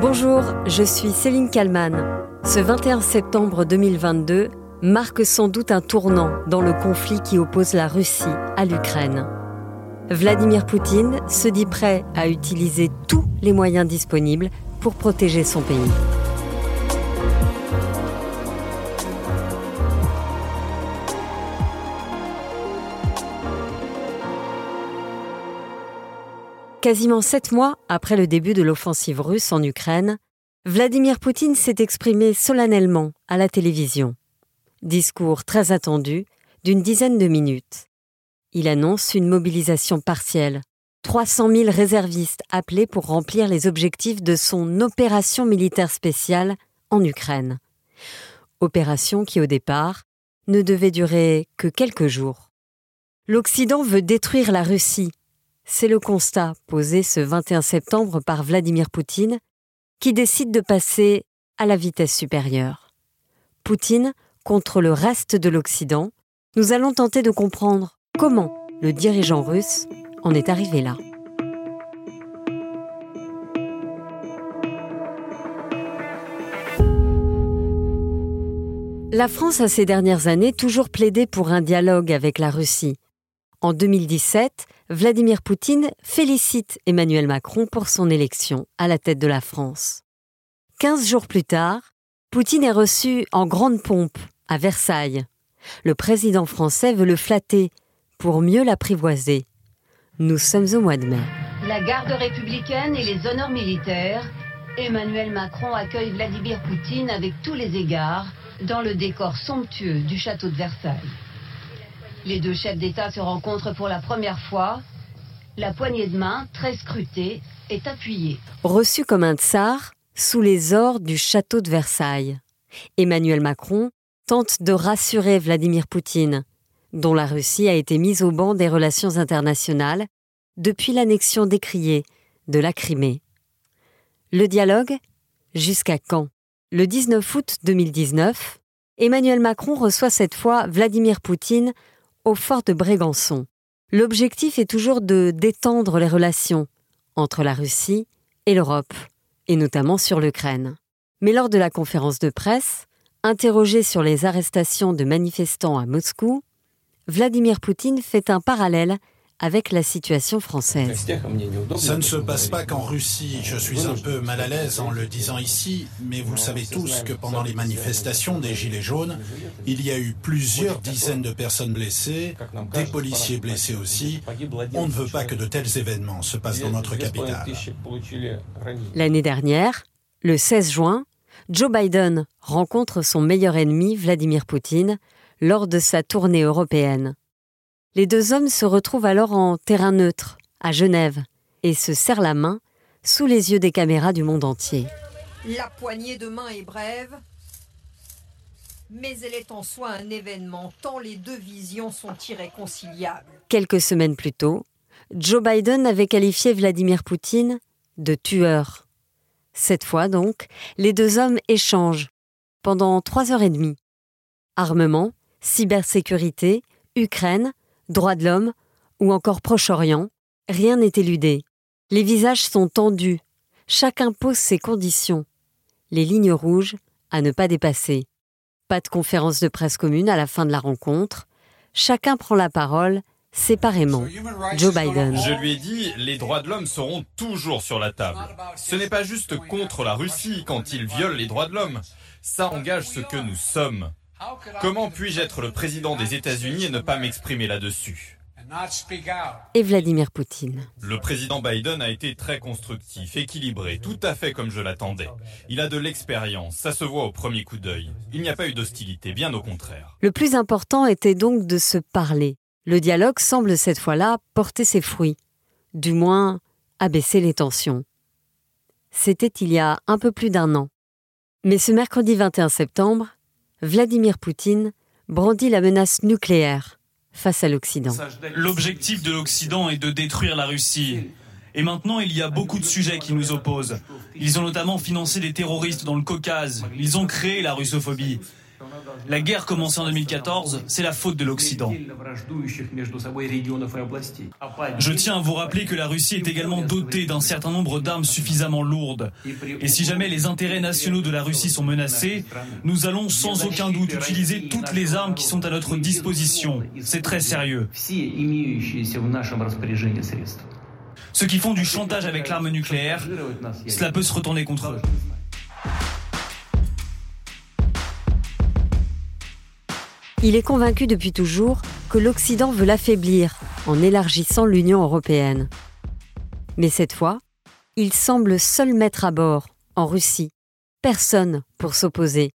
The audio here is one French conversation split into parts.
Bonjour, je suis Céline Kalman. Ce 21 septembre 2022 marque sans doute un tournant dans le conflit qui oppose la Russie à l'Ukraine. Vladimir Poutine se dit prêt à utiliser tous les moyens disponibles pour protéger son pays. Quasiment sept mois après le début de l'offensive russe en Ukraine, Vladimir Poutine s'est exprimé solennellement à la télévision. Discours très attendu d'une dizaine de minutes. Il annonce une mobilisation partielle. 300 000 réservistes appelés pour remplir les objectifs de son opération militaire spéciale en Ukraine. Opération qui, au départ, ne devait durer que quelques jours. L'Occident veut détruire la Russie, c'est le constat posé ce 21 septembre par Vladimir Poutine, qui décide de passer à la vitesse supérieure. Poutine contre le reste de l'Occident, nous allons tenter de comprendre comment le dirigeant russe en est arrivé là. La France a ces dernières années toujours plaidé pour un dialogue avec la Russie, en 2017, Vladimir Poutine félicite Emmanuel Macron pour son élection à la tête de la France. Quinze jours plus tard, Poutine est reçu en grande pompe à Versailles. Le président français veut le flatter pour mieux l'apprivoiser. Nous sommes au mois de mai. La garde républicaine et les honneurs militaires, Emmanuel Macron accueille Vladimir Poutine avec tous les égards dans le décor somptueux du château de Versailles. Les deux chefs d'État se rencontrent pour la première fois. La poignée de main, très scrutée, est appuyée. Reçu comme un tsar sous les ors du château de Versailles, Emmanuel Macron tente de rassurer Vladimir Poutine, dont la Russie a été mise au banc des relations internationales depuis l'annexion décriée de la Crimée. Le dialogue Jusqu'à quand? Le 19 août 2019, Emmanuel Macron reçoit cette fois Vladimir Poutine au fort de Brégançon. L'objectif est toujours de détendre les relations entre la Russie et l'Europe, et notamment sur l'Ukraine. Mais lors de la conférence de presse, interrogé sur les arrestations de manifestants à Moscou, Vladimir Poutine fait un parallèle avec la situation française. Ça ne se passe pas qu'en Russie. Je suis un peu mal à l'aise en le disant ici, mais vous savez tous que pendant les manifestations des Gilets jaunes, il y a eu plusieurs dizaines de personnes blessées, des policiers blessés aussi. On ne veut pas que de tels événements se passent dans notre capitale. L'année dernière, le 16 juin, Joe Biden rencontre son meilleur ennemi, Vladimir Poutine, lors de sa tournée européenne. Les deux hommes se retrouvent alors en terrain neutre, à Genève, et se serrent la main sous les yeux des caméras du monde entier. La poignée de main est brève, mais elle est en soi un événement tant les deux visions sont irréconciliables. Quelques semaines plus tôt, Joe Biden avait qualifié Vladimir Poutine de tueur. Cette fois donc, les deux hommes échangent pendant trois heures et demie. Armement, cybersécurité, Ukraine, droits de l'homme ou encore Proche-Orient, rien n'est éludé. Les visages sont tendus, chacun pose ses conditions, les lignes rouges à ne pas dépasser. Pas de conférence de presse commune à la fin de la rencontre, chacun prend la parole séparément. Joe Biden. Je lui ai dit, les droits de l'homme seront toujours sur la table. Ce n'est pas juste contre la Russie quand ils violent les droits de l'homme. Ça engage ce que nous sommes. Comment puis-je être le président des États-Unis et ne pas m'exprimer là-dessus Et Vladimir Poutine. Le président Biden a été très constructif, équilibré, tout à fait comme je l'attendais. Il a de l'expérience, ça se voit au premier coup d'œil. Il n'y a pas eu d'hostilité, bien au contraire. Le plus important était donc de se parler. Le dialogue semble cette fois-là porter ses fruits, du moins abaisser les tensions. C'était il y a un peu plus d'un an. Mais ce mercredi 21 septembre, Vladimir Poutine brandit la menace nucléaire face à l'Occident. L'objectif de l'Occident est de détruire la Russie. Et maintenant, il y a beaucoup de sujets qui nous opposent. Ils ont notamment financé des terroristes dans le Caucase. Ils ont créé la russophobie. La guerre commencée en 2014, c'est la faute de l'Occident. Je tiens à vous rappeler que la Russie est également dotée d'un certain nombre d'armes suffisamment lourdes. Et si jamais les intérêts nationaux de la Russie sont menacés, nous allons sans aucun doute utiliser toutes les armes qui sont à notre disposition. C'est très sérieux. Ceux qui font du chantage avec l'arme nucléaire, cela peut se retourner contre eux. Il est convaincu depuis toujours que l'Occident veut l'affaiblir en élargissant l'Union européenne. Mais cette fois, il semble seul mettre à bord, en Russie, personne pour s'opposer,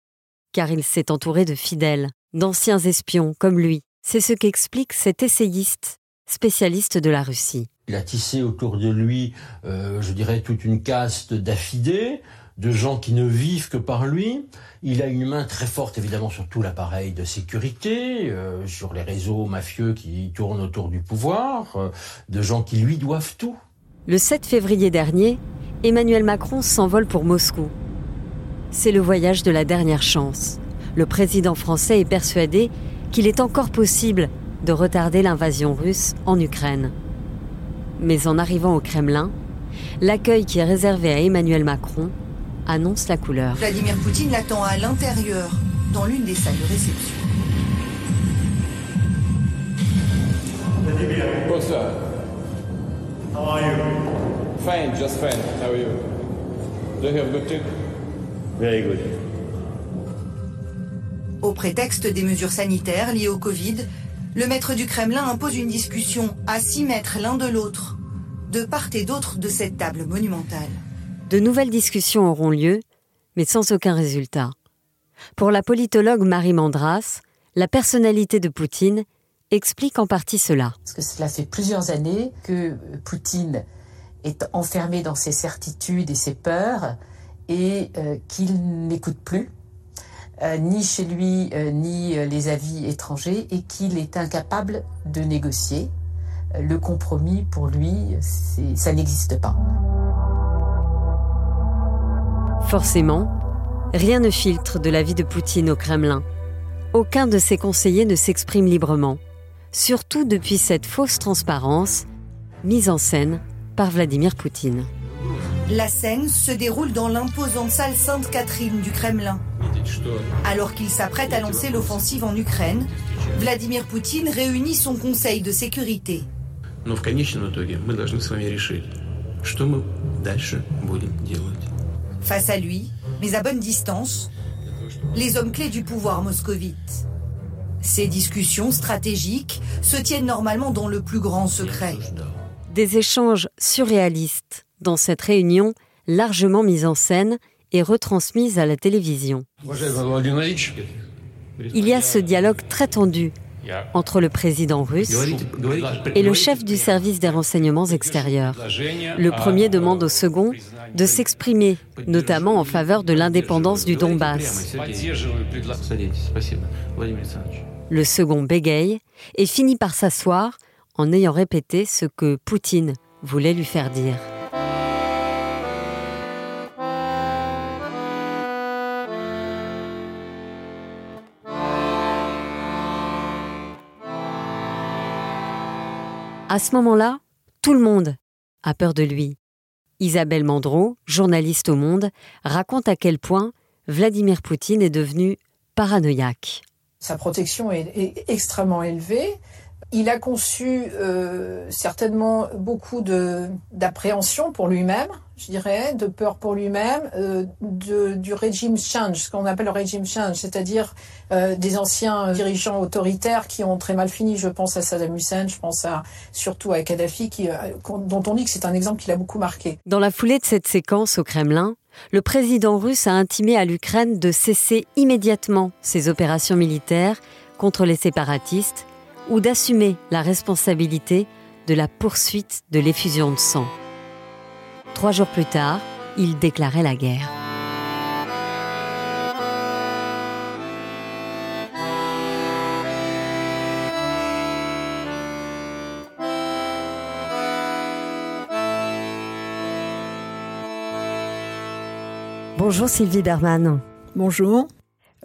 car il s'est entouré de fidèles, d'anciens espions comme lui. C'est ce qu'explique cet essayiste, spécialiste de la Russie. Il a tissé autour de lui, euh, je dirais, toute une caste d'affidés, de gens qui ne vivent que par lui. Il a une main très forte évidemment sur tout l'appareil de sécurité, euh, sur les réseaux mafieux qui tournent autour du pouvoir, euh, de gens qui lui doivent tout. Le 7 février dernier, Emmanuel Macron s'envole pour Moscou. C'est le voyage de la dernière chance. Le président français est persuadé qu'il est encore possible de retarder l'invasion russe en Ukraine. Mais en arrivant au Kremlin, l'accueil qui est réservé à Emmanuel Macron annonce la couleur. Vladimir Poutine l'attend à l'intérieur, dans l'une des salles de réception. What's up? How are you? Fine, just fine. How are you? Do you have good tip? Very good. Au prétexte des mesures sanitaires liées au Covid, le maître du Kremlin impose une discussion à 6 mètres l'un de l'autre, de part et d'autre de cette table monumentale. De nouvelles discussions auront lieu, mais sans aucun résultat. Pour la politologue Marie Mandras, la personnalité de Poutine explique en partie cela. Parce que cela fait plusieurs années que Poutine est enfermé dans ses certitudes et ses peurs et euh, qu'il n'écoute plus, euh, ni chez lui, euh, ni les avis étrangers, et qu'il est incapable de négocier. Le compromis, pour lui, ça n'existe pas. Forcément, rien ne filtre de la vie de Poutine au Kremlin. Aucun de ses conseillers ne s'exprime librement, surtout depuis cette fausse transparence mise en scène par Vladimir Poutine. La scène se déroule dans l'imposante salle Sainte-Catherine du Kremlin. Alors qu'il s'apprête à lancer l'offensive en Ukraine, Vladimir Poutine réunit son conseil de sécurité. Face à lui, mais à bonne distance, les hommes clés du pouvoir moscovite. Ces discussions stratégiques se tiennent normalement dans le plus grand secret. Des échanges surréalistes dans cette réunion largement mise en scène et retransmise à la télévision. Il y a ce dialogue très tendu entre le président russe et le chef du service des renseignements extérieurs. Le premier demande au second de s'exprimer, notamment en faveur de l'indépendance du Donbass. Le second bégaye et finit par s'asseoir en ayant répété ce que Poutine voulait lui faire dire. À ce moment-là, tout le monde a peur de lui. Isabelle Mandreau, journaliste au Monde, raconte à quel point Vladimir Poutine est devenu paranoïaque. Sa protection est, extrêmement élevée. Il a conçu euh, certainement beaucoup d'appréhension pour lui-même je dirais, de peur pour lui-même, euh, du régime change, ce qu'on appelle le régime change, c'est-à-dire euh, des anciens dirigeants autoritaires qui ont très mal fini. Je pense à Saddam Hussein, je pense à, surtout à Kadhafi, qui, euh, dont on dit que c'est un exemple qui l'a beaucoup marqué. Dans la foulée de cette séquence au Kremlin, le président russe a intimé à l'Ukraine de cesser immédiatement ses opérations militaires contre les séparatistes ou d'assumer la responsabilité de la poursuite de l'effusion de sang. Trois jours plus tard, il déclarait la guerre. Bonjour Sylvie Berman. Bonjour.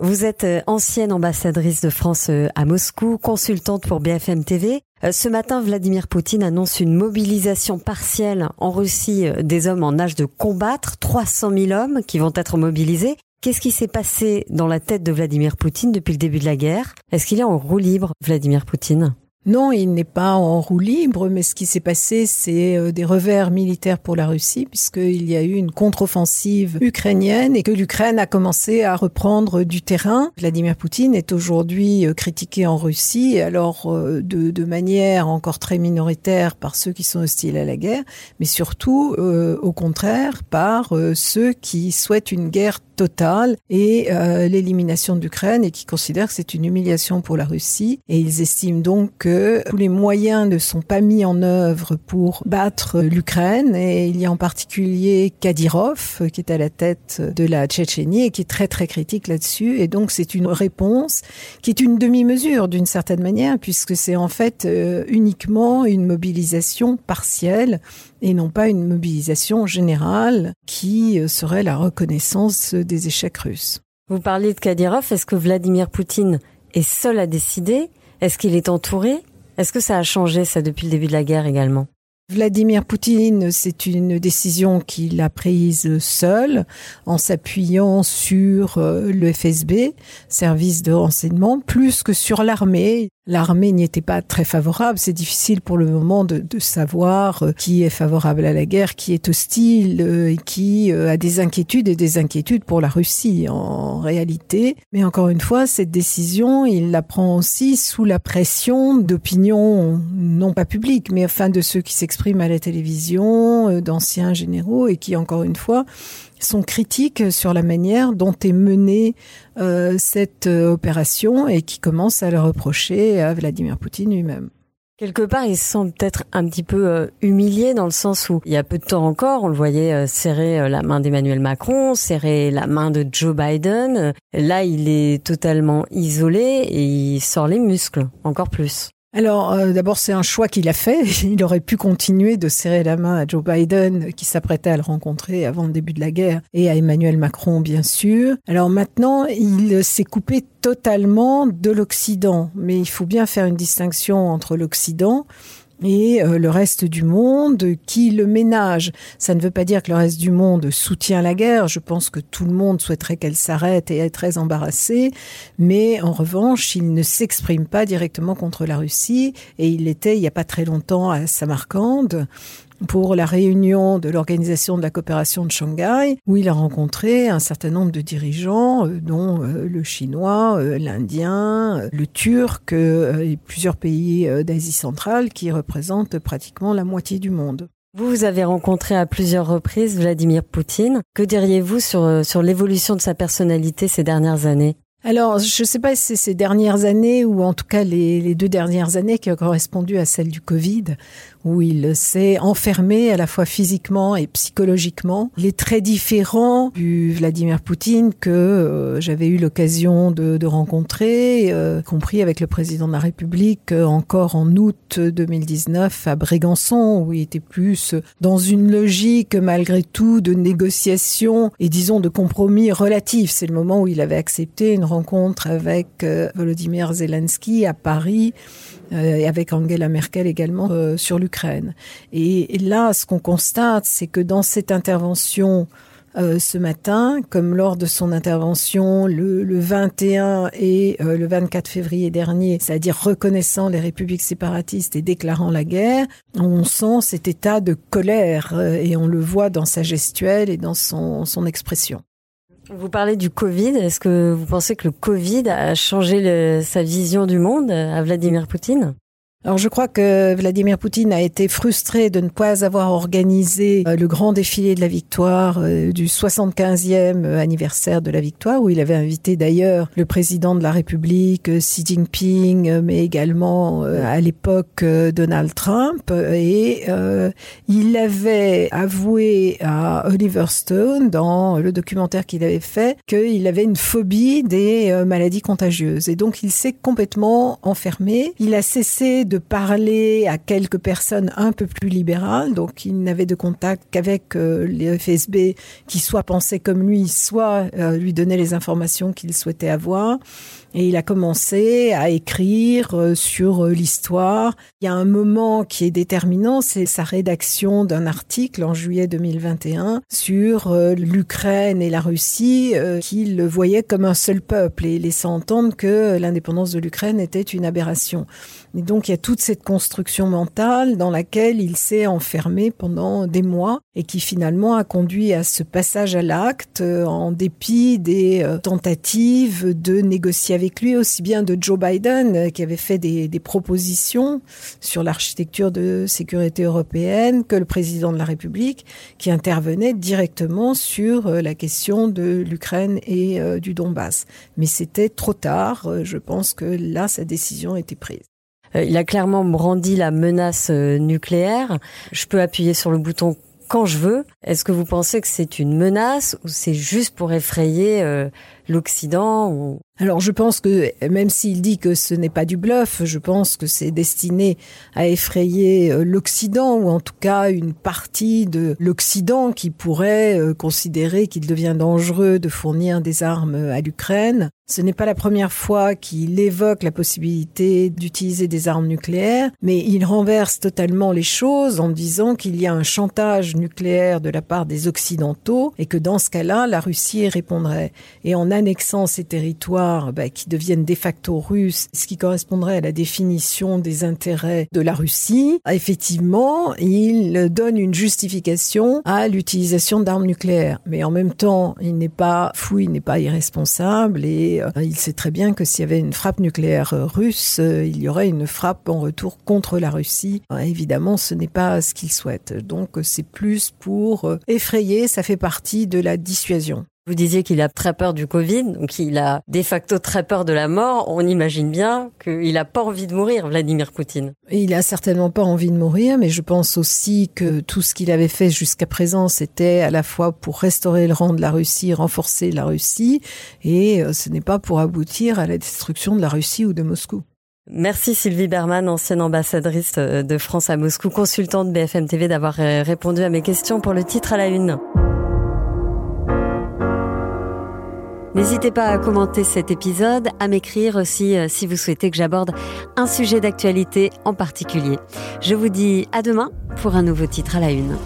Vous êtes euh, ancienne ambassadrice de France euh, à Moscou, consultante pour BFM TV. Euh, ce matin, Vladimir Poutine annonce une mobilisation partielle en Russie des hommes en âge de combattre, 300 000 hommes qui vont être mobilisés. Qu'est-ce qui s'est passé dans la tête de Vladimir Poutine depuis le début de la guerre? Est-ce qu'il est en roue libre, Vladimir Poutine? Non, il n'est pas en roue libre, mais ce qui s'est passé, c'est euh, des revers militaires pour la Russie, puisqu'il y a eu une contre-offensive ukrainienne et que l'Ukraine a commencé à reprendre du terrain. Vladimir Poutine est aujourd'hui euh, critiqué en Russie, alors euh, de, de, manière encore très minoritaire par ceux qui sont hostiles à la guerre, mais surtout, au contraire, par ceux qui souhaitent une guerre totale et l'élimination d'Ukraine et qui considèrent que c'est une humiliation pour la Russie. Et ils estiment donc que tous les moyens ne sont pas mis en œuvre pour battre l'Ukraine et il y a en particulier Kadyrov qui est à la tête de la Tchétchénie et qui est très très critique là-dessus et donc c'est une réponse qui est une demi-mesure d'une certaine manière puisque c'est en fait euh, uniquement une mobilisation partielle et non pas une mobilisation générale qui euh, serait la reconnaissance des échecs russes. Vous parlez de Kadyrov, est-ce que Vladimir Poutine est seul à décider? Est-ce qu'il est entouré? Est-ce que ça a changé ça depuis le début de la guerre également? Vladimir Poutine, c'est une décision qu'il a prise seul en s'appuyant sur euh, le FSB, service de renseignement, plus que sur l'armée. L'armée n'y était pas très favorable. C'est difficile pour le moment de, de, savoir euh, qui est favorable à la guerre, qui est hostile euh, qui euh, a des inquiétudes et des inquiétudes pour la Russie en réalité. Mais encore une fois, cette décision, il la prend aussi sous la pression d'opinions non pas publiques, mais enfin de ceux qui s'expriment à la télévision, d'anciens généraux et qui, encore une fois, sont critiques sur la manière dont est menée cette euh, opération et qui commencent à le reprocher à Vladimir Poutine lui-même. Quelque part, il se sent peut-être un petit peu euh, humilié dans le sens où il y a peu de temps encore, on le voyait serrer la main d'Emmanuel Macron, serrer la main de Joe Biden. Là, il est totalement isolé et il sort les muscles encore plus. Alors, euh, d'abord, c'est un choix qu'il a fait. Il aurait pu continuer de serrer la main à Joe Biden, qui s'apprêtait à le rencontrer avant le début de la guerre, et à Emmanuel Macron, bien sûr. Alors maintenant, il s'est coupé totalement de l'Occident. Mais il faut bien faire une distinction entre l'Occident et euh, le reste du monde qui le ménage. Ça ne veut pas dire que le reste du monde soutient la guerre. Je pense que tout le monde souhaiterait qu'elle s'arrête et est très embarrassé. Mais en revanche, il ne s'exprime pas directement contre la Russie et il l'était il n'y a pas très longtemps à Samarcande pour la réunion de l'Organisation de la coopération de Shanghai, où il a rencontré un certain nombre de dirigeants, euh, dont euh, le chinois, euh, l'indien, le turc et plusieurs pays d'Asie centrale qui représentent pratiquement la moitié du monde. Vous, vous avez rencontré à plusieurs reprises Vladimir Poutine. Que diriez-vous sur, sur l'évolution de sa personnalité ces dernières années? Alors, je ne sais pas si c'est ces dernières années ou en tout cas les, les, deux dernières années qui ont correspondu à celle du Covid, où il s'est enfermé à la fois physiquement et psychologiquement. Il est très différent du Vladimir Poutine que euh, j'avais eu l'occasion de, de, rencontrer, euh, compris avec le président de la République euh, encore en août 2019 à Brégançon, où il était plus dans une logique malgré tout de négociation et disons de compromis relatif. C'est le moment où il avait accepté une rencontre avec Volodymyr Zelensky à Paris euh, et avec Angela Merkel également euh, sur l'Ukraine. Et, là, ce qu'on constate, c'est que dans cette intervention euh, ce matin, comme lors de son intervention le, le 21 et le 24 février dernier, c'est-à-dire reconnaissant les républiques séparatistes et déclarant la guerre, on sent cet état de colère et on le voit dans sa gestuelle et dans son, son expression. Vous parlez du Covid. Est-ce que vous pensez que le Covid a changé sa vision du monde à Vladimir Poutine? Alors je crois que Vladimir Poutine a été frustré de ne pas avoir organisé euh, le grand défilé de la victoire euh, du 75e anniversaire de la victoire, où il avait invité d'ailleurs le président de la République, euh, Xi Jinping, mais également à l'époque Donald Trump. Et il avait avoué à Oliver Stone, dans le documentaire qu'il avait fait, qu'il avait une phobie des maladies contagieuses. Et donc il s'est complètement enfermé. Il a cessé de de parler à quelques personnes un peu plus libérales. Donc, il n'avait de contact qu'avec euh, les FSB qui soit pensaient comme lui, soit euh, lui donnaient les informations qu'il souhaitait avoir. Et il a commencé à écrire euh, sur l'histoire. Il y a un moment qui est déterminant, c'est sa rédaction d'un article en juillet 2021 sur l'Ukraine et la Russie, qu'il voyait comme un seul peuple et laissant entendre que l'indépendance de l'Ukraine était une aberration. Et donc il y a toute cette construction mentale dans laquelle il s'est enfermé pendant des mois et qui finalement a conduit à ce passage à l'acte euh, en dépit des euh, tentatives de négocier avec lui, aussi bien de Joe Biden euh, qui avait fait des, des propositions sur l'architecture de sécurité européenne que le président de la République qui intervenait directement sur la question de l'Ukraine et du Donbass. Mais c'était trop tard. Je pense que là, sa décision était prise. Euh, il a clairement brandi la menace euh, nucléaire. Je peux appuyer sur le bouton quand je veux. Est-ce que vous pensez que c'est une menace ou c'est juste pour effrayer euh, l'Occident. Alors je pense que même s'il dit que ce n'est pas du bluff, je pense que c'est destiné à effrayer euh, l'Occident ou en tout cas une partie de l'Occident qui pourrait euh, considérer qu'il devient dangereux de fournir des armes à l'Ukraine. Ce n'est pas la première fois qu'il évoque la possibilité d'utiliser des armes nucléaires, mais il renverse totalement les choses en disant qu'il y a un chantage nucléaire de la part des Occidentaux et que dans ce cas-là, la Russie répondrait. Et en annexant ces territoires bah, qui deviennent de facto russes, ce qui correspondrait à la définition des intérêts de la Russie, effectivement, il donne une justification à l'utilisation d'armes nucléaires. Mais en même temps, il n'est pas fou, il n'est pas irresponsable et euh, il sait très bien que s'il y avait une frappe nucléaire russe, euh, il y aurait une frappe en retour contre la Russie. Euh, évidemment, ce n'est pas ce qu'il souhaite. Donc c'est plus pour effrayer, ça fait partie de la dissuasion. Vous disiez qu'il a très peur du Covid, donc il a de facto très peur de la mort. On imagine bien qu'il a pas envie de mourir, Vladimir Poutine. Il a certainement pas envie de mourir, mais je pense aussi que tout ce qu'il avait fait jusqu'à présent, c'était à la fois pour restaurer le rang de la Russie, renforcer la Russie, et euh, ce n'est pas pour aboutir à la destruction de la Russie ou de Moscou. Merci Sylvie Berman, ancienne ambassadrice euh, de France à Moscou, consultante BFM TV, d'avoir euh, répondu à mes questions pour le titre à la une. N'hésitez pas à commenter cet épisode, à m'écrire aussi euh, si vous souhaitez que j'aborde un sujet d'actualité en particulier. Je vous dis à demain pour un nouveau titre à la une.